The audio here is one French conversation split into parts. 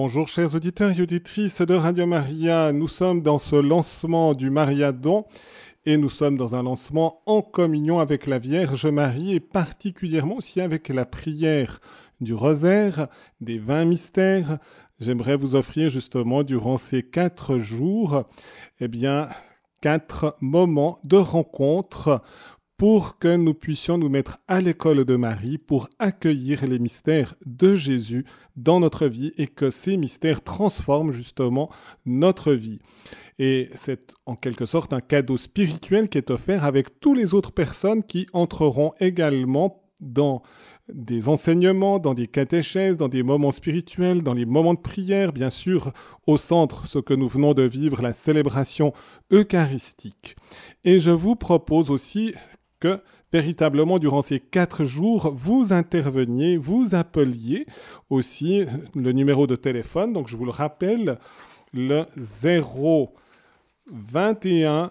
Bonjour chers auditeurs et auditrices de Radio Maria, nous sommes dans ce lancement du Mariadon et nous sommes dans un lancement en communion avec la Vierge Marie et particulièrement aussi avec la prière du rosaire, des vingt mystères. J'aimerais vous offrir justement durant ces quatre jours, eh bien, quatre moments de rencontre pour que nous puissions nous mettre à l'école de Marie pour accueillir les mystères de Jésus dans notre vie et que ces mystères transforment justement notre vie. Et c'est en quelque sorte un cadeau spirituel qui est offert avec toutes les autres personnes qui entreront également dans des enseignements, dans des catéchèses, dans des moments spirituels, dans les moments de prière, bien sûr, au centre, ce que nous venons de vivre, la célébration eucharistique. Et je vous propose aussi que véritablement durant ces quatre jours, vous interveniez, vous appeliez aussi le numéro de téléphone. Donc je vous le rappelle, le 0 21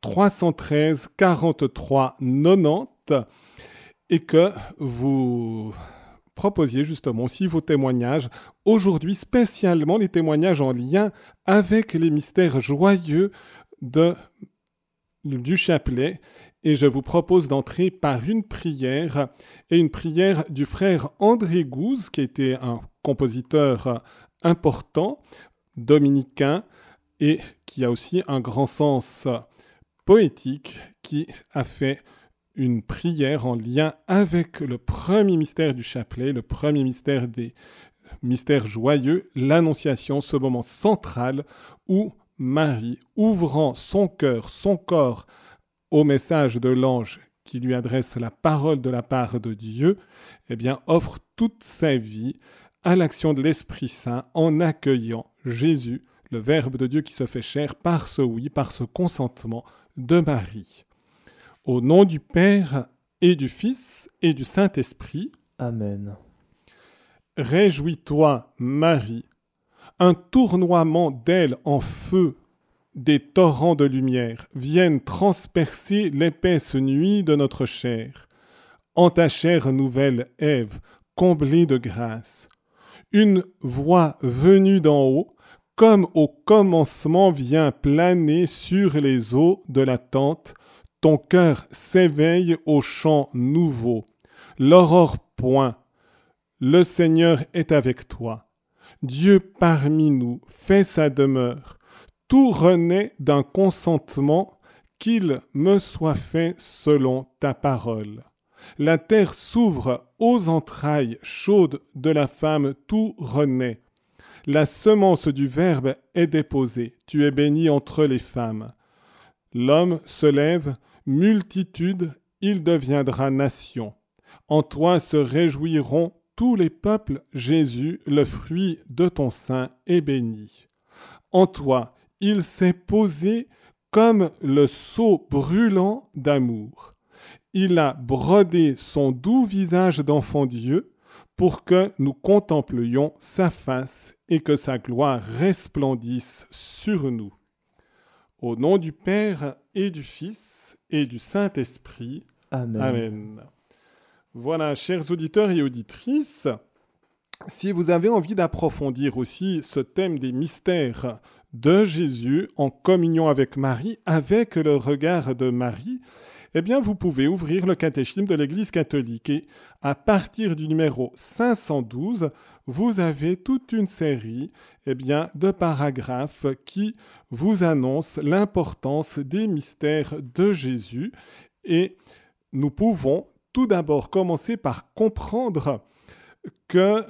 313 43 90 et que vous proposiez justement aussi vos témoignages. Aujourd'hui, spécialement les témoignages en lien avec les mystères joyeux du chapelet et je vous propose d'entrer par une prière et une prière du frère André Gouze, qui était un compositeur important, dominicain, et qui a aussi un grand sens poétique, qui a fait une prière en lien avec le premier mystère du chapelet, le premier mystère des mystères joyeux, l'Annonciation, ce moment central où Marie, ouvrant son cœur, son corps au message de l'ange qui lui adresse la parole de la part de Dieu, eh bien, offre toute sa vie à l'action de l'Esprit Saint en accueillant Jésus, le Verbe de Dieu qui se fait chair par ce oui, par ce consentement de Marie. Au nom du Père et du Fils et du Saint-Esprit. Amen. Réjouis-toi, Marie. Un tournoiement d'ailes en feu des torrents de lumière viennent transpercer l'épaisse nuit de notre chair. En ta chair nouvelle, Ève, comblée de grâce. Une voix venue d'en haut, comme au commencement vient planer sur les eaux de la tente, ton cœur s'éveille au chant nouveau. L'aurore point. Le Seigneur est avec toi. Dieu parmi nous fait sa demeure tout renaît d'un consentement qu'il me soit fait selon ta parole. La terre s'ouvre aux entrailles chaudes de la femme, tout renaît. La semence du Verbe est déposée, tu es béni entre les femmes. L'homme se lève, multitude, il deviendra nation. En toi se réjouiront tous les peuples, Jésus, le fruit de ton sein est béni. En toi il s'est posé comme le sceau brûlant d'amour. Il a brodé son doux visage d'enfant Dieu pour que nous contemplions sa face et que sa gloire resplendisse sur nous. Au nom du Père et du Fils et du Saint-Esprit. Amen. Amen. Voilà, chers auditeurs et auditrices, si vous avez envie d'approfondir aussi ce thème des mystères de Jésus en communion avec Marie, avec le regard de Marie, eh bien, vous pouvez ouvrir le catéchisme de l'Église catholique. Et à partir du numéro 512, vous avez toute une série eh bien, de paragraphes qui vous annoncent l'importance des mystères de Jésus. Et nous pouvons tout d'abord commencer par comprendre que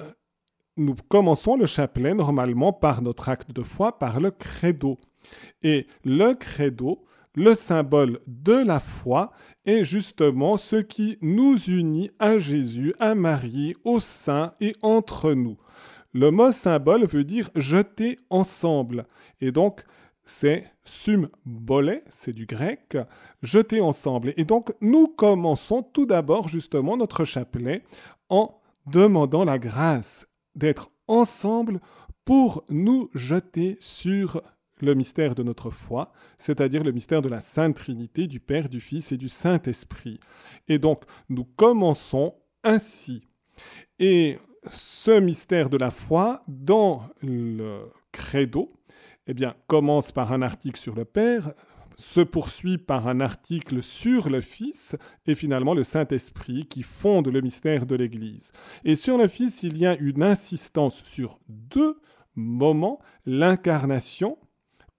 nous commençons le chapelet normalement par notre acte de foi, par le credo. Et le credo, le symbole de la foi, est justement ce qui nous unit à Jésus, à Marie, au sein et entre nous. Le mot symbole veut dire jeter ensemble. Et donc, c'est symbole, c'est du grec, jeter ensemble. Et donc, nous commençons tout d'abord justement notre chapelet en demandant la grâce d'être ensemble pour nous jeter sur le mystère de notre foi, c'est-à-dire le mystère de la Sainte Trinité, du Père, du Fils et du Saint-Esprit. Et donc, nous commençons ainsi. Et ce mystère de la foi dans le credo, eh bien, commence par un article sur le Père, se poursuit par un article sur le Fils et finalement le Saint-Esprit qui fonde le mystère de l'Église. Et sur le Fils, il y a une insistance sur deux moments, l'incarnation,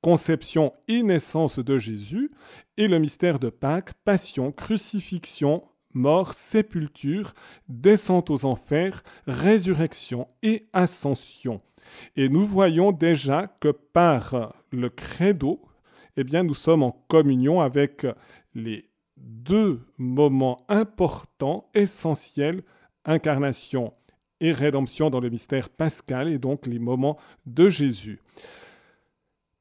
conception et naissance de Jésus, et le mystère de Pâques, passion, crucifixion, mort, sépulture, descente aux enfers, résurrection et ascension. Et nous voyons déjà que par le credo, eh bien, nous sommes en communion avec les deux moments importants, essentiels, incarnation et rédemption dans le mystère pascal, et donc les moments de Jésus.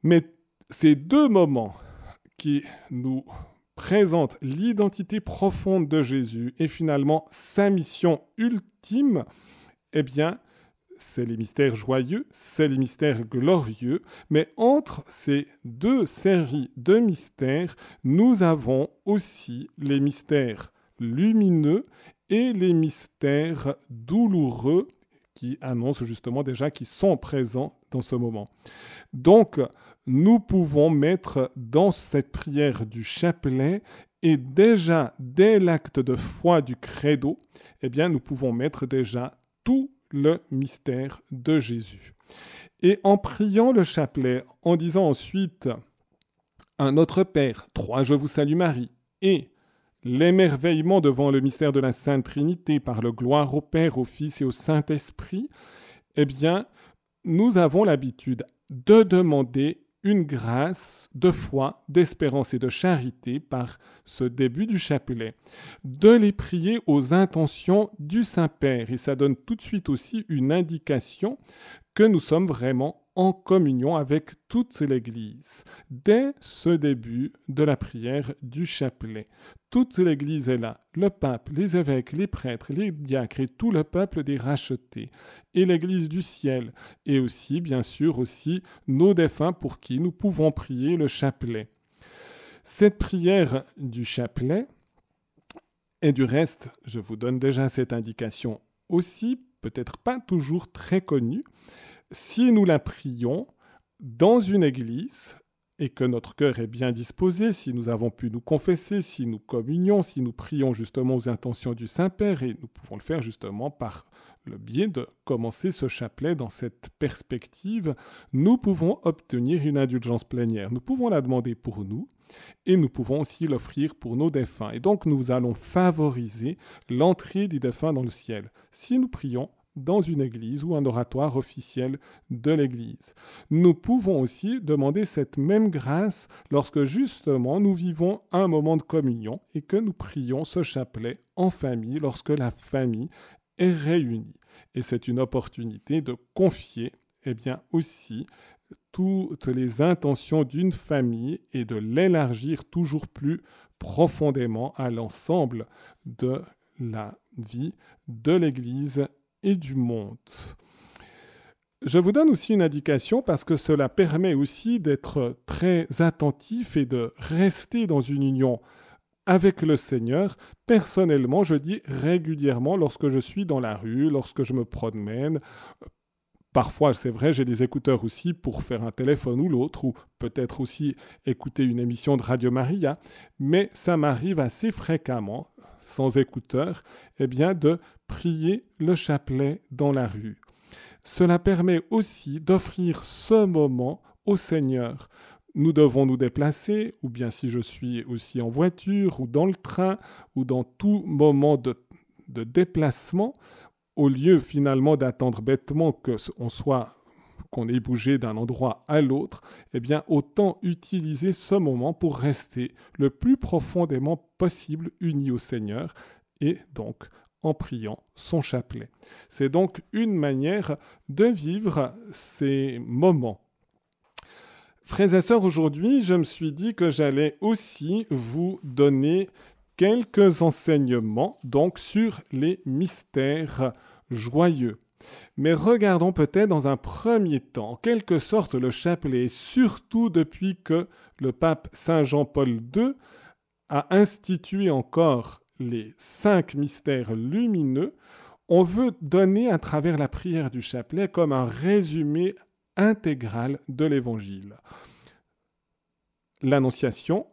Mais ces deux moments qui nous présentent l'identité profonde de Jésus et finalement sa mission ultime, eh bien, c'est les mystères joyeux, c'est les mystères glorieux, mais entre ces deux séries de mystères, nous avons aussi les mystères lumineux et les mystères douloureux qui annoncent justement déjà qu'ils sont présents dans ce moment. Donc, nous pouvons mettre dans cette prière du chapelet et déjà dès l'acte de foi du credo, eh bien, nous pouvons mettre déjà tout le mystère de Jésus. Et en priant le chapelet, en disant ensuite un Notre Père, trois Je vous salue Marie, et l'émerveillement devant le mystère de la Sainte Trinité par le gloire au Père, au Fils et au Saint-Esprit, eh bien, nous avons l'habitude de demander une grâce de foi, d'espérance et de charité par ce début du chapelet, de les prier aux intentions du Saint-Père. Et ça donne tout de suite aussi une indication que nous sommes vraiment en communion avec toute l'Église. Dès ce début de la prière du chapelet, toute l'Église est là, le pape, les évêques, les prêtres, les diacres et tout le peuple des rachetés, et l'Église du ciel, et aussi, bien sûr, aussi nos défunts pour qui nous pouvons prier le chapelet. Cette prière du chapelet, et du reste, je vous donne déjà cette indication aussi, peut-être pas toujours très connue, si nous la prions dans une église et que notre cœur est bien disposé, si nous avons pu nous confesser, si nous communions, si nous prions justement aux intentions du Saint-Père, et nous pouvons le faire justement par le biais de commencer ce chapelet dans cette perspective, nous pouvons obtenir une indulgence plénière. Nous pouvons la demander pour nous et nous pouvons aussi l'offrir pour nos défunts. Et donc nous allons favoriser l'entrée des défunts dans le ciel. Si nous prions dans une église ou un oratoire officiel de l'église. Nous pouvons aussi demander cette même grâce lorsque justement nous vivons un moment de communion et que nous prions ce chapelet en famille lorsque la famille est réunie. Et c'est une opportunité de confier eh bien aussi toutes les intentions d'une famille et de l'élargir toujours plus profondément à l'ensemble de la vie de l'Église et du monde. Je vous donne aussi une indication parce que cela permet aussi d'être très attentif et de rester dans une union avec le Seigneur. Personnellement, je dis régulièrement lorsque je suis dans la rue, lorsque je me promène. Parfois, c'est vrai, j'ai des écouteurs aussi pour faire un téléphone ou l'autre, ou peut-être aussi écouter une émission de Radio Maria, mais ça m'arrive assez fréquemment, sans écouteurs, eh bien, de prier le chapelet dans la rue. Cela permet aussi d'offrir ce moment au Seigneur. Nous devons nous déplacer, ou bien si je suis aussi en voiture, ou dans le train, ou dans tout moment de, déplacement, au lieu finalement d'attendre bêtement que on soit qu'on ait bougé d'un endroit à l'autre, eh bien autant utiliser ce moment pour rester le plus profondément possible unis au Seigneur et donc en priant son chapelet. C'est donc une manière de vivre ces moments. Frères et sœurs, aujourd'hui, je me suis dit que j'allais aussi vous donner quelques enseignements donc sur les mystères joyeux. Mais regardons peut-être dans un premier temps, en quelque sorte, le chapelet, surtout depuis que le pape Saint Jean-Paul II a institué encore les cinq mystères lumineux, on veut donner à travers la prière du chapelet comme un résumé intégral de l'Évangile. L'Annonciation,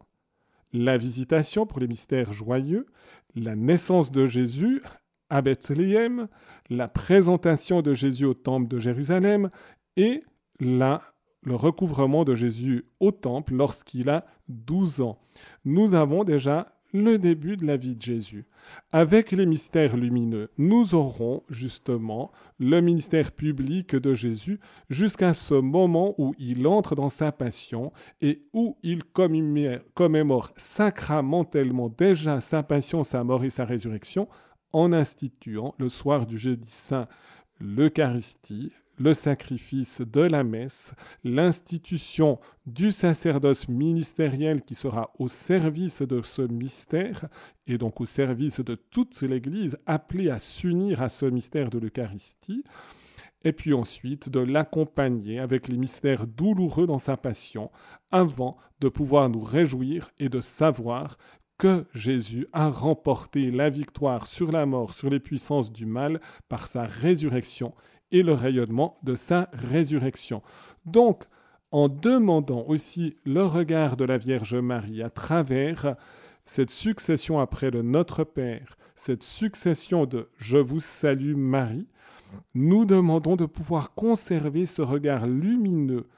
la visitation pour les mystères joyeux, la naissance de Jésus à Bethléem, la présentation de Jésus au temple de Jérusalem et le recouvrement de Jésus au temple lorsqu'il a 12 ans. Nous avons déjà le début de la vie de Jésus. Avec les mystères lumineux, nous aurons justement le ministère public de Jésus jusqu'à ce moment où il entre dans sa passion et où il commémore sacramentellement déjà sa passion, sa mort et sa résurrection en instituant le soir du jeudi saint l'Eucharistie, le sacrifice de la messe, l'institution du sacerdoce ministériel qui sera au service de ce mystère et donc au service de toute l'Église appelée à s'unir à ce mystère de l'Eucharistie, et puis ensuite de l'accompagner avec les mystères douloureux dans sa passion, avant de pouvoir nous réjouir et de savoir que Jésus a remporté la victoire sur la mort, sur les puissances du mal, par sa résurrection et le rayonnement de sa résurrection. Donc, en demandant aussi le regard de la Vierge Marie à travers cette succession après le Notre Père, cette succession de Je vous salue Marie, nous demandons de pouvoir conserver ce regard lumineux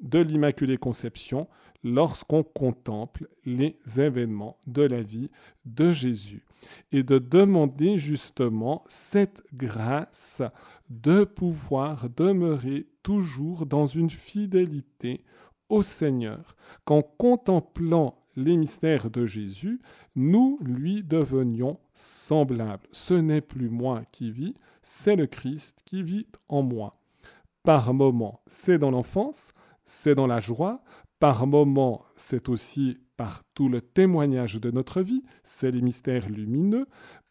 de l'Immaculée Conception lorsqu'on contemple les événements de la vie de Jésus et de demander justement cette grâce de pouvoir demeurer toujours dans une fidélité au Seigneur, qu'en contemplant les mystères de Jésus, nous lui devenions semblables. Ce n'est plus moi qui vis, c'est le Christ qui vit en moi. Par moments, c'est dans l'enfance, c'est dans la joie, par moments, c'est aussi par tout le témoignage de notre vie, c'est les mystères lumineux,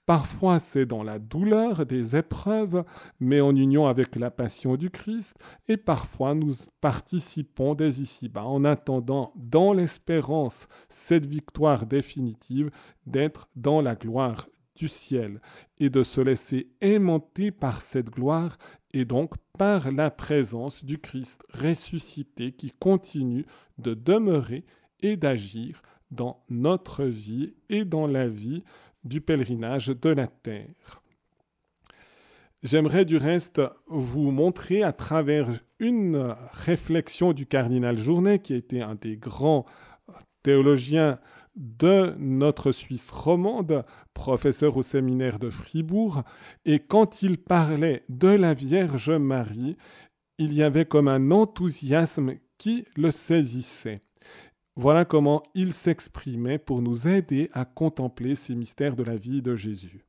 Parfois c'est dans la douleur des épreuves, mais en union avec la passion du Christ, et parfois nous participons dès ici-bas en attendant dans l'espérance cette victoire définitive d'être dans la gloire du ciel et de se laisser aimanter par cette gloire et donc par la présence du Christ ressuscité qui continue de demeurer et d'agir dans notre vie et dans la vie du pèlerinage de la terre. J'aimerais du reste vous montrer à travers une réflexion du cardinal Journet, qui a été un des grands théologiens de notre Suisse romande, professeur au séminaire de Fribourg, et quand il parlait de la Vierge Marie, il y avait comme un enthousiasme qui le saisissait. Voilà comment il s'exprimait pour nous aider à contempler ces mystères de la vie de Jésus.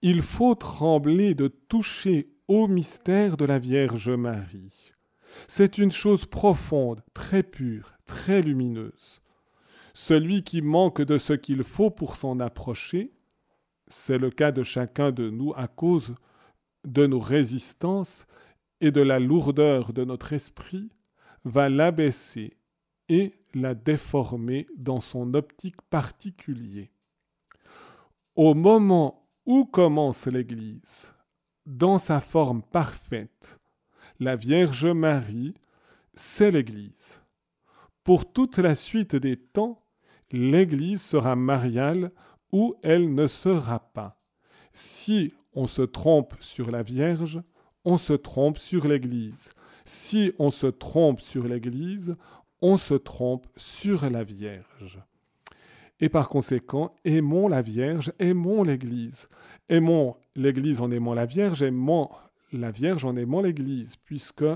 Il faut trembler de toucher au mystère de la Vierge Marie. C'est une chose profonde, très pure, très lumineuse. Celui qui manque de ce qu'il faut pour s'en approcher, c'est le cas de chacun de nous à cause de nos résistances et de la lourdeur de notre esprit, va l'abaisser et la déformer dans son optique particulier. Au moment où commence l'Église, dans sa forme parfaite, la Vierge Marie, c'est l'Église. Pour toute la suite des temps, l'Église sera mariale ou elle ne sera pas. Si on se trompe sur la Vierge, on se trompe sur l'Église. Si on se trompe sur l'Église, on se trompe sur la Vierge. Et par conséquent, aimons la Vierge, aimons l'Église. Aimons l'Église en aimant la Vierge, aimons la Vierge en aimant l'Église, puisque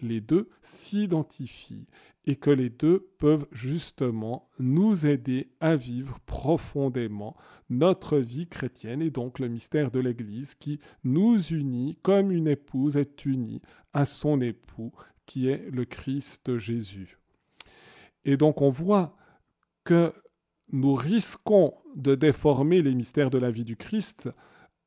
les deux s'identifient et que les deux peuvent justement nous aider à vivre profondément notre vie chrétienne et donc le mystère de l'Église qui nous unit comme une épouse est unie à son époux qui est le Christ Jésus. Et donc on voit que nous risquons de déformer les mystères de la vie du Christ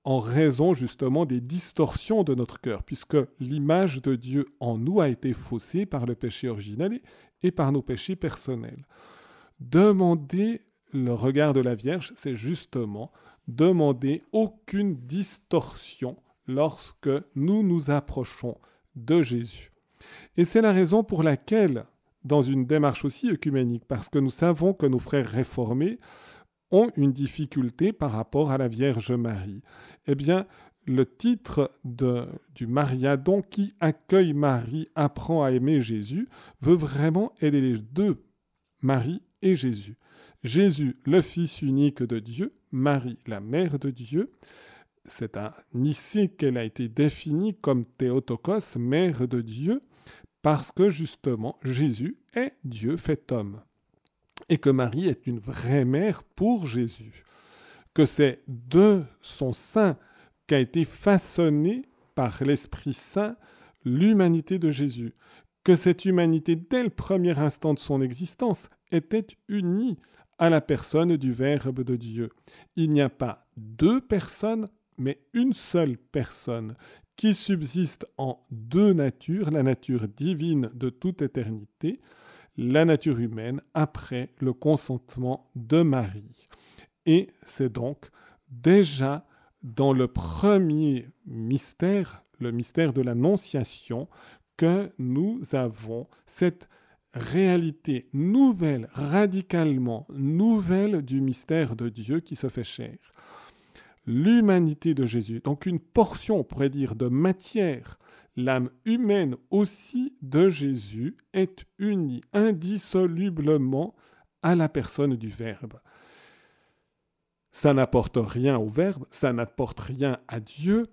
en raison justement des distorsions de notre cœur, puisque l'image de Dieu en nous a été faussée par le péché originel et par nos péchés personnels. Demander le regard de la Vierge, c'est justement demander aucune distorsion lorsque nous nous approchons de Jésus. Et c'est la raison pour laquelle, dans une démarche aussi œcuménique, parce que nous savons que nos frères réformés ont une difficulté par rapport à la Vierge Marie, eh bien, le titre de, du Mariadon qui accueille Marie, apprend à aimer Jésus, veut vraiment aider les deux, Marie et Jésus. Jésus, le Fils unique de Dieu, Marie, la Mère de Dieu. C'est à Nicée qu'elle a été définie comme Théotokos, Mère de Dieu, parce que justement Jésus est Dieu fait homme. Et que Marie est une vraie mère pour Jésus. Que c'est de son sein qu'a été façonnée par l'Esprit Saint l'humanité de Jésus. Que cette humanité, dès le premier instant de son existence, était unie à la personne du Verbe de Dieu. Il n'y a pas deux personnes, mais une seule personne qui subsiste en deux natures, la nature divine de toute éternité, la nature humaine après le consentement de Marie. Et c'est donc déjà dans le premier mystère, le mystère de l'Annonciation, que nous avons cette réalité nouvelle, radicalement nouvelle du mystère de Dieu qui se fait chair. L'humanité de Jésus, donc une portion, on pourrait dire, de matière, l'âme humaine aussi de Jésus est unie indissolublement à la personne du Verbe. Ça n'apporte rien au Verbe, ça n'apporte rien à Dieu,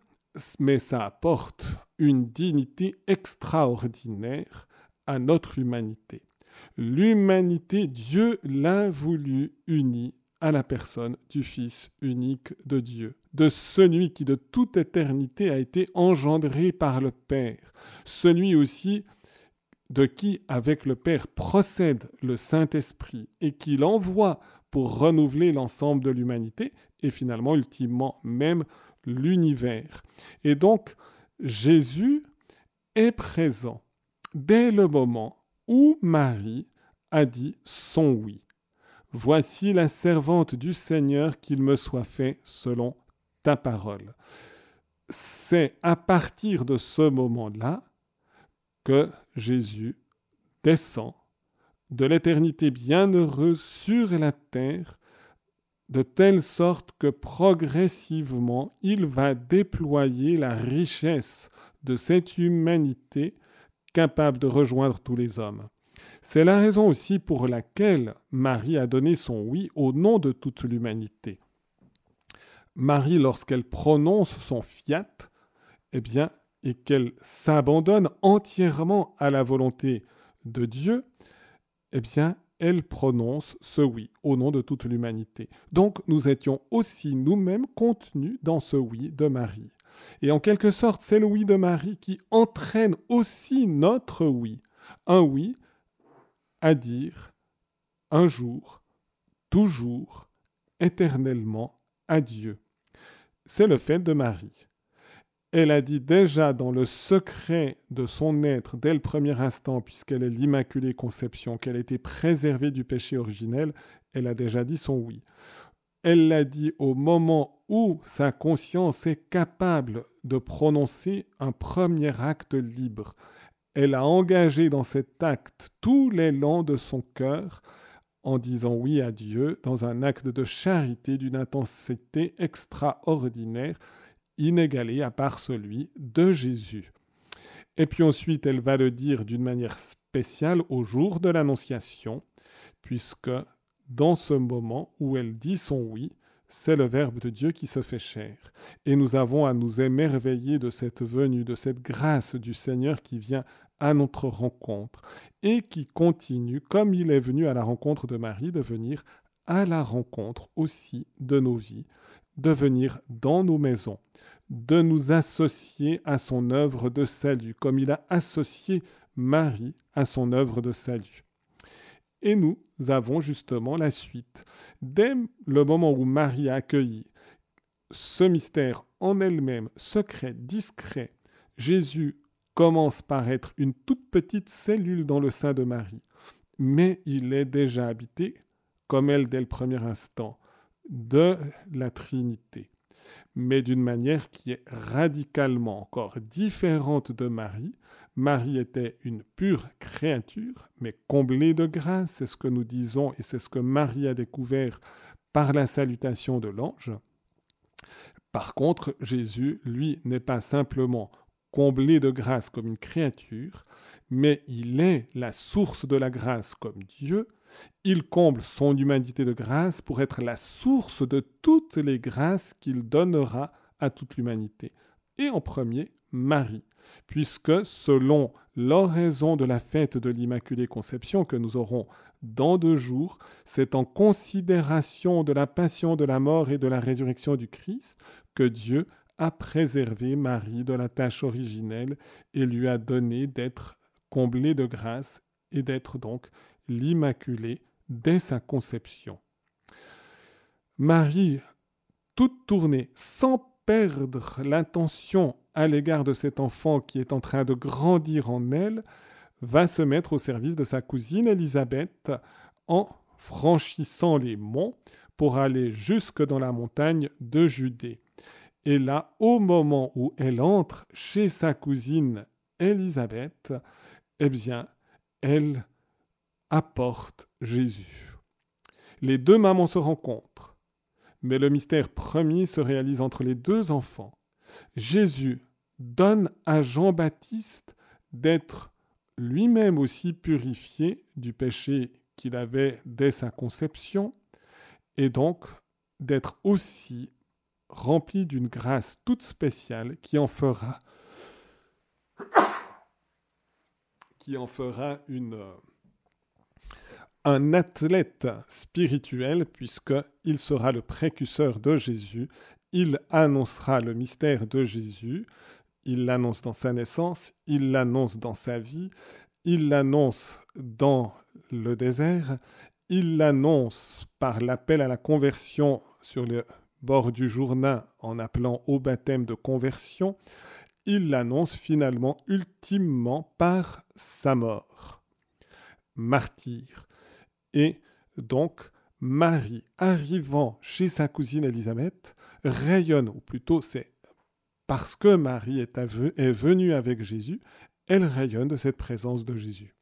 mais ça apporte une dignité extraordinaire à notre humanité. L'humanité, Dieu l'a voulu unie à la personne du Fils unique de Dieu, de celui qui de toute éternité a été engendré par le Père, celui aussi de qui avec le Père procède le Saint-Esprit et qui l'envoie pour renouveler l'ensemble de l'humanité et finalement, ultimement, même l'univers. Et donc, Jésus est présent dès le moment où Marie a dit son oui. Voici la servante du Seigneur qu'il me soit fait selon ta parole. C'est à partir de ce moment-là que Jésus descend de l'éternité bienheureuse sur la terre, de telle sorte que progressivement il va déployer la richesse de cette humanité capable de rejoindre tous les hommes. C'est la raison aussi pour laquelle Marie a donné son oui au nom de toute l'humanité. Marie, lorsqu'elle prononce son fiat, eh bien, et qu'elle s'abandonne entièrement à la volonté de Dieu, eh bien, elle prononce ce oui au nom de toute l'humanité. Donc, nous étions aussi nous-mêmes contenus dans ce oui de Marie. Et en quelque sorte, c'est le oui de Marie qui entraîne aussi notre oui. Un oui à dire un jour, toujours, éternellement à Dieu. C'est le fait de Marie. Elle a dit déjà dans le secret de son être dès le premier instant, puisqu'elle est l'Immaculée Conception, qu'elle était préservée du péché originel, elle a déjà dit son oui. Elle l'a dit au moment où sa conscience est capable de prononcer un premier acte libre. Elle a engagé dans cet acte tout l'élan de son cœur en disant oui à Dieu dans un acte de charité d'une intensité extraordinaire, inégalée à part celui de Jésus. Et puis ensuite, elle va le dire d'une manière spéciale au jour de l'Annonciation, puisque dans ce moment où elle dit son oui, c'est le Verbe de Dieu qui se fait chair. Et nous avons à nous émerveiller de cette venue, de cette grâce du Seigneur qui vient à notre rencontre et qui continue, comme il est venu à la rencontre de Marie, de venir à la rencontre aussi de nos vies, de venir dans nos maisons, de nous associer à son œuvre de salut, comme il a associé Marie à son œuvre de salut. Et nous avons justement la suite. Dès le moment où Marie a accueilli ce mystère en elle-même, secret, discret, Jésus commence par être une toute petite cellule dans le sein de Marie, mais il est déjà habité, comme elle dès le premier instant, de la Trinité, mais d'une manière qui est radicalement encore différente de Marie. Marie était une pure créature, mais comblée de grâce, c'est ce que nous disons et c'est ce que Marie a découvert par la salutation de l'ange. Par contre, Jésus, lui, n'est pas simplement comblé de grâce comme une créature, mais il est la source de la grâce comme Dieu. Il comble son humanité de grâce pour être la source de toutes les grâces qu'il donnera à toute l'humanité. Et en premier, Marie, puisque selon l'oraison de la fête de l'Immaculée Conception que nous aurons dans deux jours, c'est en considération de la passion, de la mort et de la résurrection du Christ que Dieu a préservé Marie de la tâche originelle et lui a donné d'être comblée de grâce et d'être donc l'Immaculée dès sa conception. Marie, toute tournée, sans perdre l'intention à l'égard de cet enfant qui est en train de grandir en elle, va se mettre au service de sa cousine Élisabeth en franchissant les monts pour aller jusque dans la montagne de Judée. Et là, au moment où elle entre chez sa cousine Élisabeth, eh bien, elle apporte Jésus. Les deux mamans se rencontrent, mais le mystère premier se réalise entre les deux enfants. Jésus donne à Jean-Baptiste d'être lui-même aussi purifié du péché qu'il avait dès sa conception, et donc d'être aussi rempli d'une grâce toute spéciale qui en fera qui en fera une un athlète spirituel puisqu'il sera le précurseur de Jésus, il annoncera le mystère de Jésus, il l'annonce dans sa naissance, il l'annonce dans sa vie, il l'annonce dans le désert, il l'annonce par l'appel à la conversion sur le bord du Jourdain en appelant au baptême de conversion, il l'annonce finalement ultimement par sa mort. Martyr. Et donc, Marie, arrivant chez sa cousine Élisabeth, rayonne, ou plutôt c'est parce que Marie est, venue avec Jésus, elle rayonne de cette présence de Jésus.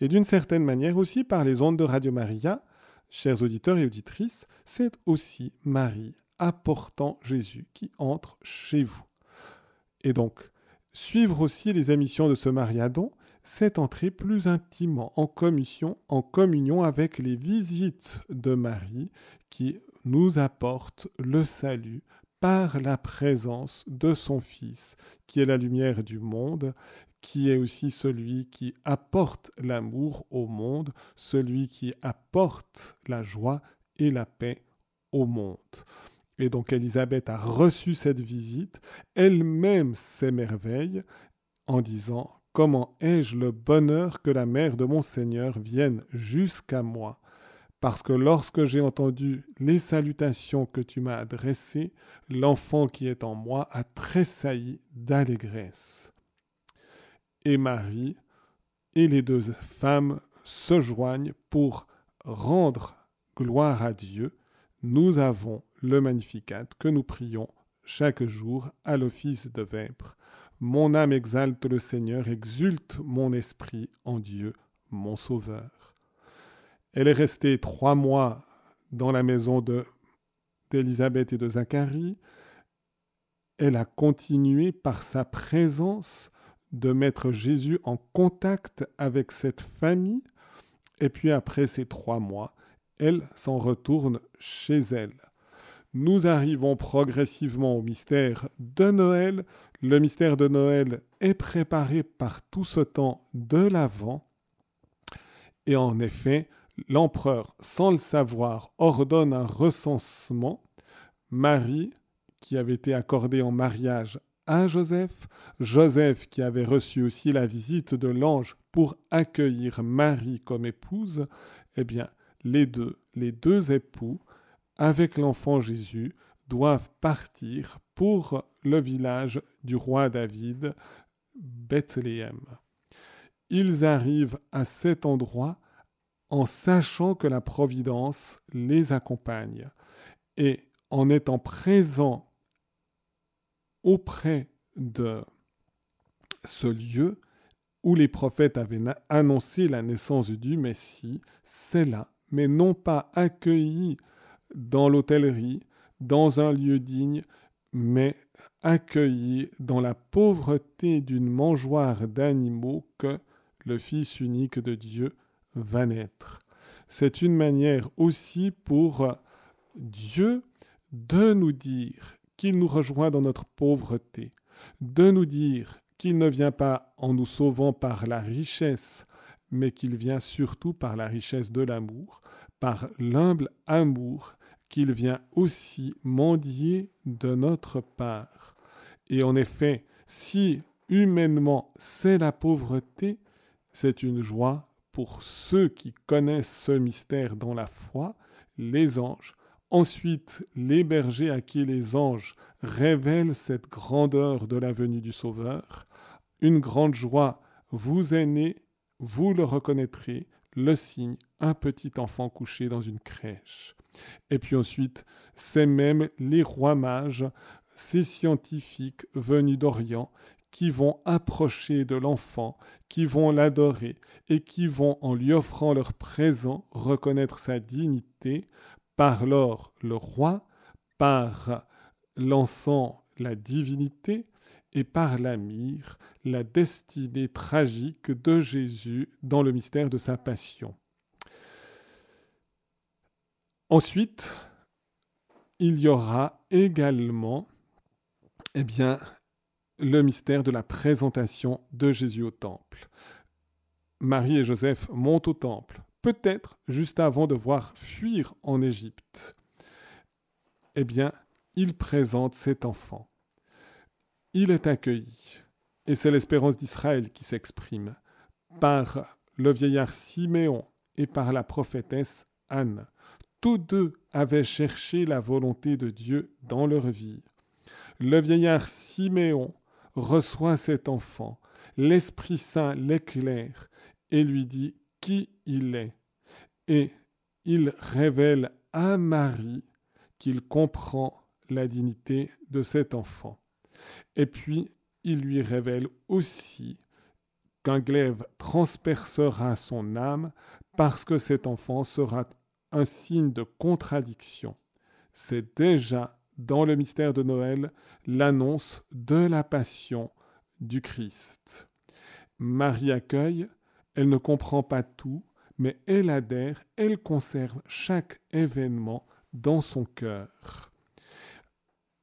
Et d'une certaine manière aussi, par les ondes de Radio Maria, chers auditeurs et auditrices, c'est aussi Marie apportant Jésus qui entre chez vous. Et donc, suivre aussi les émissions de ce Mariadon, c'est entrer plus intimement en en communion avec les visites de Marie qui nous apportent le salut par la présence de son Fils, qui est la lumière du monde, qui est aussi celui qui apporte l'amour au monde, celui qui apporte la joie et la paix au monde. Et donc Élisabeth a reçu cette visite, elle-même s'émerveille en disant Comment ai-je le bonheur que la mère de mon Seigneur vienne jusqu'à moi? Parce que lorsque j'ai entendu les salutations que tu m'as adressées, l'enfant qui est en moi a tressailli d'allégresse. Et Marie et les deux femmes se joignent pour rendre gloire à Dieu. Nous avons le Magnificat que nous prions chaque jour à l'office de Vêpres. Mon âme exalte le Seigneur, exulte mon esprit en Dieu, mon Sauveur. Elle est restée trois mois dans la maison d'Élisabeth et de Zacharie. Elle a continué par sa présence de mettre Jésus en contact avec cette famille. Et puis après ces trois mois, elle s'en retourne chez elle. Nous arrivons progressivement au mystère de Noël. Le mystère de Noël est préparé par tout ce temps de l'Avent. Et en effet, l'empereur, sans le savoir, ordonne un recensement. Marie, qui avait été accordée en mariage à Joseph, Joseph qui avait reçu aussi la visite de l'ange pour accueillir Marie comme épouse, eh bien, les deux, les deux époux, avec l'enfant Jésus, doivent partir pour le village du roi David, Bethléem. Ils arrivent à cet endroit en sachant que la Providence les accompagne. Et en étant présent auprès de ce lieu où les prophètes avaient annoncé la naissance du Messie, c'est là, mais non pas accueilli dans l'hôtellerie, dans un lieu digne, mais accueilli dans la pauvreté d'une mangeoire d'animaux que le Fils unique de Dieu va naître. C'est une manière aussi pour Dieu de nous dire qu'il nous rejoint dans notre pauvreté, de nous dire qu'il ne vient pas en nous sauvant par la richesse, mais qu'il vient surtout par la richesse de l'amour, par l'humble amour qu'il vient aussi mendier de notre part. Et en effet, si humainement c'est la pauvreté, c'est une joie pour ceux qui connaissent ce mystère dans la foi, les anges, ensuite les bergers à qui les anges révèlent cette grandeur de la venue du Sauveur, une grande joie. Vous est née, vous le reconnaîtrez, le signe, un petit enfant couché dans une crèche. Et puis ensuite, c'est même les rois mages, ces scientifiques venus d'Orient, qui vont approcher de l'enfant, qui vont l'adorer et qui vont, en lui offrant leur présent, reconnaître sa dignité, par l'or le roi, par l'encens la divinité, et par la la destinée tragique de Jésus dans le mystère de sa passion. Ensuite, il y aura également eh bien, le mystère de la présentation de Jésus au temple. Marie et Joseph montent au temple, peut-être juste avant de voir fuir en Égypte. Eh bien, ils présentent cet enfant. Il est accueilli, et c'est l'espérance d'Israël qui s'exprime, par le vieillard Siméon et par la prophétesse Anne. Tous deux avaient cherché la volonté de Dieu dans leur vie. Le vieillard Siméon reçoit cet enfant, l'Esprit Saint l'éclaire et lui dit qui il est. Et il révèle à Marie qu'il comprend la dignité de cet enfant. Et puis, il lui révèle aussi qu'un glaive transpercera son âme parce que cet enfant sera un signe de contradiction. C'est déjà dans le mystère de Noël l'annonce de la passion du Christ. Marie accueille, elle ne comprend pas tout, mais elle adhère, elle conserve chaque événement dans son cœur.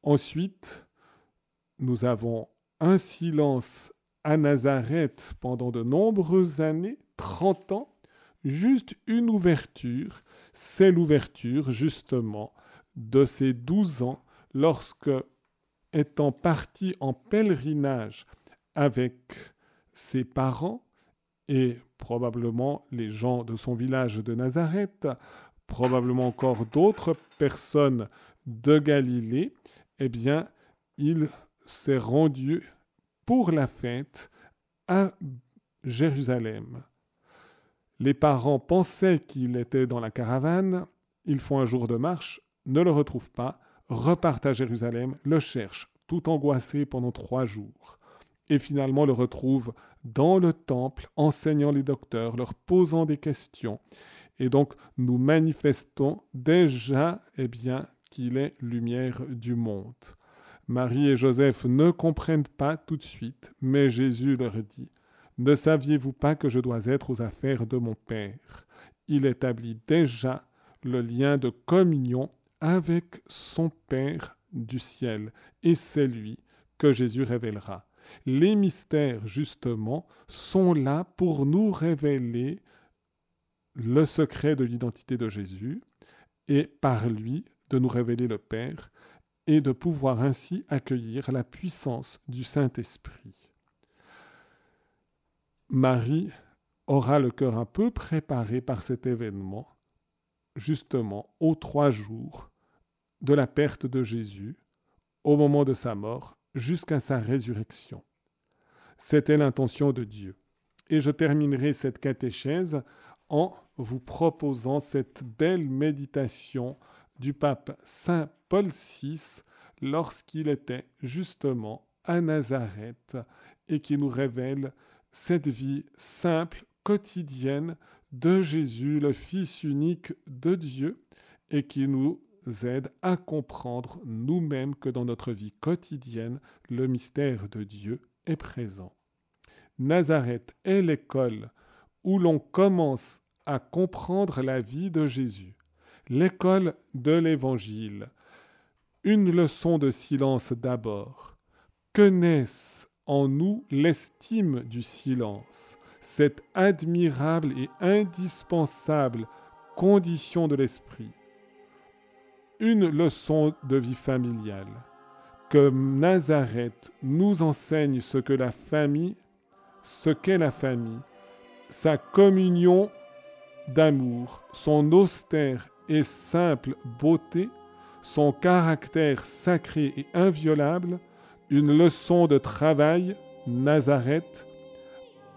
Ensuite, nous avons un silence à Nazareth pendant de nombreuses années, 30 ans, juste une ouverture, c'est l'ouverture justement de ces 12 ans lorsque, étant parti en pèlerinage avec ses parents et probablement les gens de son village de Nazareth, probablement encore d'autres personnes de Galilée, eh bien, il s'est rendu pour la fête à Jérusalem. Les parents pensaient qu'il était dans la caravane, ils font un jour de marche, ne le retrouvent pas, repartent à Jérusalem, le cherchent, tout angoissés pendant trois jours, et finalement le retrouvent dans le temple, enseignant les docteurs, leur posant des questions. Et donc nous manifestons déjà eh bien, qu'il est lumière du monde. Marie et Joseph ne comprennent pas tout de suite, mais Jésus leur dit Ne saviez-vous pas que je dois être aux affaires de mon Père? Il établit déjà le lien de communion avec son Père du ciel, et c'est lui que Jésus révélera. Les mystères, justement, sont là pour nous révéler le secret de l'identité de Jésus, et par lui de nous révéler le Père, et de pouvoir ainsi accueillir la puissance du Saint-Esprit. Marie aura le cœur un peu préparé par cet événement, justement aux trois jours de la perte de Jésus, au moment de sa mort, jusqu'à sa résurrection. C'était l'intention de Dieu. Et je terminerai cette catéchèse en vous proposant cette belle méditation du pape Saint Paul VI lorsqu'il était justement à Nazareth et qui nous révèle cette vie simple, quotidienne de Jésus, le Fils unique de Dieu, et qui nous aide à comprendre nous-mêmes que dans notre vie quotidienne, le mystère de Dieu est présent. Nazareth est l'école où l'on commence à comprendre la vie de Jésus, l'école de l'Évangile. Une leçon de silence d'abord. Que naisse en nous l'estime du silence, cette admirable et indispensable condition de l'esprit? Une leçon de vie familiale. Que Nazareth nous enseigne ce que la famille, ce qu'est la famille, sa communion d'amour, son austère et simple beauté, son caractère sacré et inviolable, une leçon de travail, Nazareth,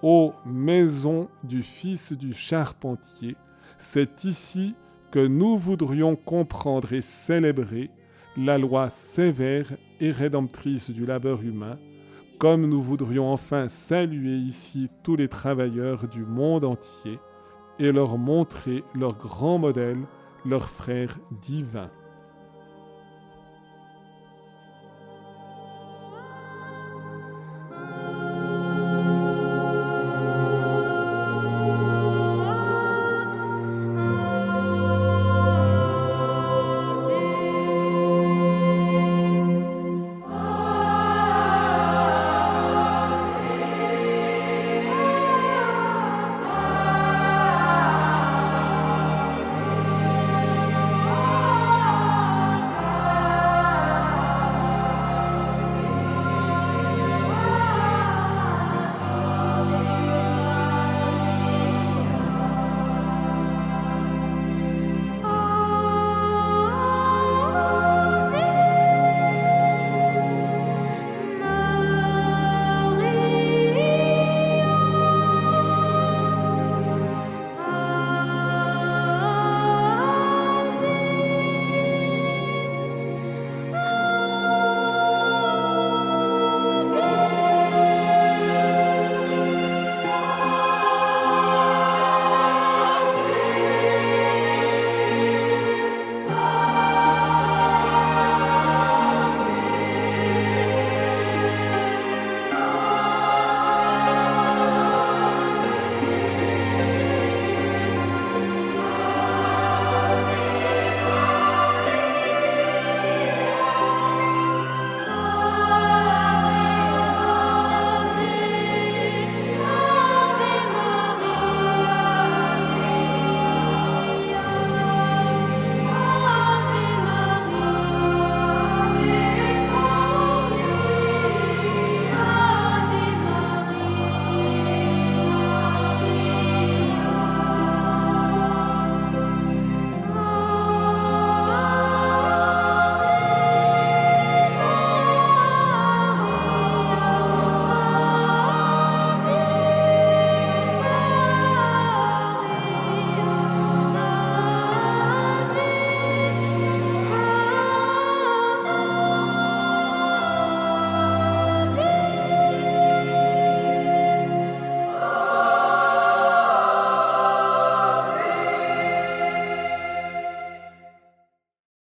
ô maison du Fils du charpentier, c'est ici que nous voudrions comprendre et célébrer la loi sévère et rédemptrice du labeur humain, comme nous voudrions enfin saluer ici tous les travailleurs du monde entier et leur montrer leur grand modèle, leur frère divin.